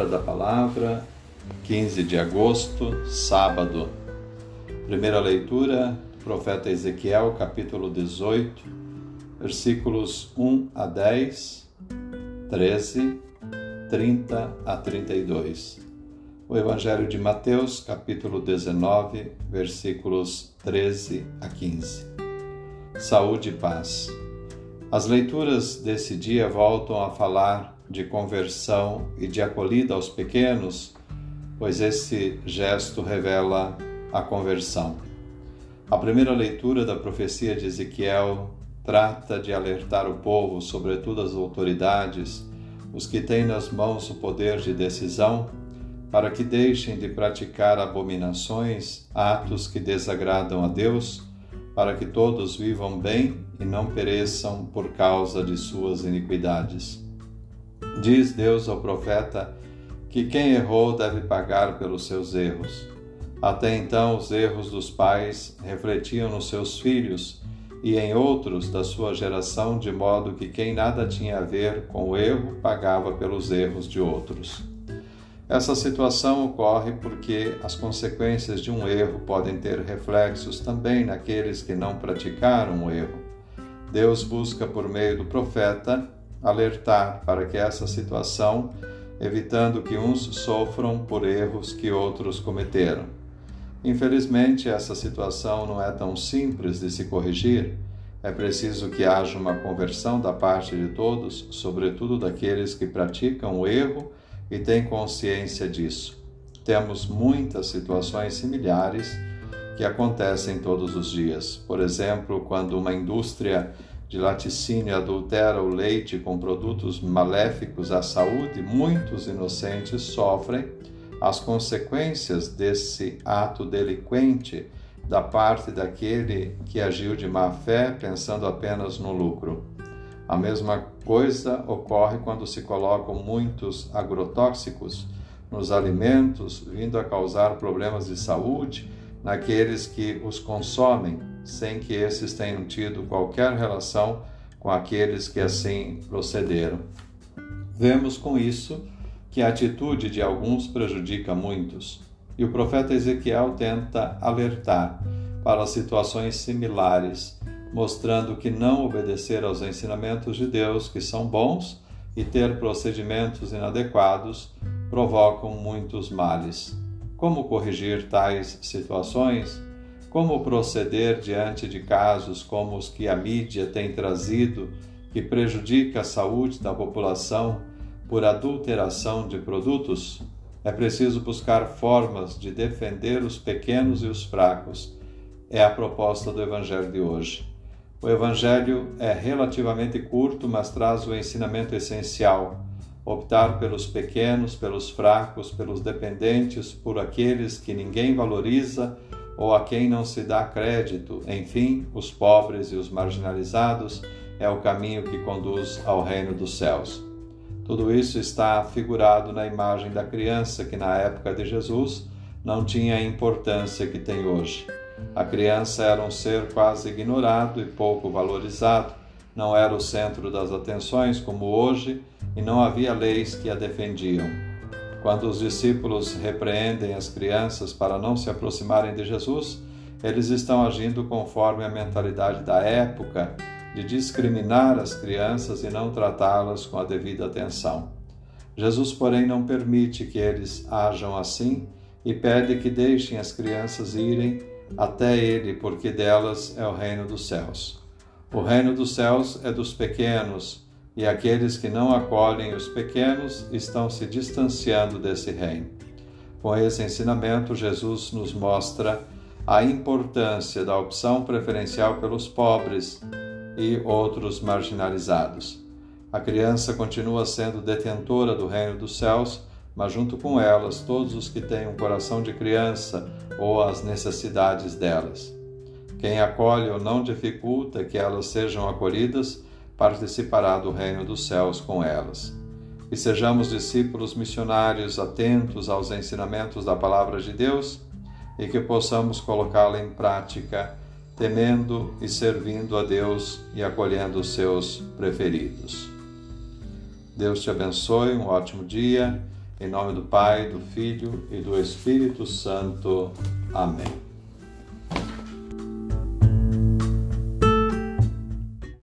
Hora da Palavra, 15 de agosto, sábado. Primeira leitura, profeta Ezequiel, capítulo 18, versículos 1 a 10, 13, 30 a 32. O Evangelho de Mateus, capítulo 19, versículos 13 a 15. Saúde e paz. As leituras desse dia voltam a falar de conversão e de acolhida aos pequenos, pois esse gesto revela a conversão. A primeira leitura da profecia de Ezequiel trata de alertar o povo, sobretudo as autoridades, os que têm nas mãos o poder de decisão, para que deixem de praticar abominações, atos que desagradam a Deus para que todos vivam bem e não pereçam por causa de suas iniquidades. Diz Deus ao profeta que quem errou deve pagar pelos seus erros. Até então, os erros dos pais refletiam nos seus filhos e em outros da sua geração, de modo que quem nada tinha a ver com o erro pagava pelos erros de outros. Essa situação ocorre porque as consequências de um erro podem ter reflexos também naqueles que não praticaram o erro. Deus busca, por meio do profeta, alertar para que essa situação, evitando que uns sofram por erros que outros cometeram. Infelizmente, essa situação não é tão simples de se corrigir. É preciso que haja uma conversão da parte de todos, sobretudo daqueles que praticam o erro e tem consciência disso. Temos muitas situações similares que acontecem todos os dias. Por exemplo, quando uma indústria de laticínio adultera o leite com produtos maléficos à saúde, muitos inocentes sofrem as consequências desse ato delinquente da parte daquele que agiu de má fé pensando apenas no lucro. A mesma coisa ocorre quando se colocam muitos agrotóxicos nos alimentos, vindo a causar problemas de saúde naqueles que os consomem, sem que esses tenham tido qualquer relação com aqueles que assim procederam. Vemos com isso que a atitude de alguns prejudica muitos, e o profeta Ezequiel tenta alertar para situações similares mostrando que não obedecer aos ensinamentos de Deus, que são bons, e ter procedimentos inadequados provocam muitos males. Como corrigir tais situações? Como proceder diante de casos como os que a mídia tem trazido, que prejudica a saúde da população por adulteração de produtos? É preciso buscar formas de defender os pequenos e os fracos. É a proposta do Evangelho de hoje. O Evangelho é relativamente curto, mas traz o ensinamento essencial: optar pelos pequenos, pelos fracos, pelos dependentes, por aqueles que ninguém valoriza ou a quem não se dá crédito, enfim, os pobres e os marginalizados, é o caminho que conduz ao reino dos céus. Tudo isso está figurado na imagem da criança que na época de Jesus não tinha a importância que tem hoje. A criança era um ser quase ignorado e pouco valorizado, não era o centro das atenções como hoje e não havia leis que a defendiam. Quando os discípulos repreendem as crianças para não se aproximarem de Jesus, eles estão agindo conforme a mentalidade da época de discriminar as crianças e não tratá-las com a devida atenção. Jesus, porém, não permite que eles ajam assim e pede que deixem as crianças irem até ele, porque delas é o reino dos céus. O reino dos céus é dos pequenos, e aqueles que não acolhem os pequenos estão se distanciando desse reino. Com esse ensinamento, Jesus nos mostra a importância da opção preferencial pelos pobres e outros marginalizados. A criança continua sendo detentora do reino dos céus mas junto com elas todos os que têm um coração de criança ou as necessidades delas. Quem acolhe ou não dificulta que elas sejam acolhidas, participará do reino dos céus com elas. E sejamos discípulos missionários atentos aos ensinamentos da palavra de Deus e que possamos colocá-la em prática, temendo e servindo a Deus e acolhendo os seus preferidos. Deus te abençoe, um ótimo dia Em nome do Pai, do Filho e do Espírito Santo. Amém.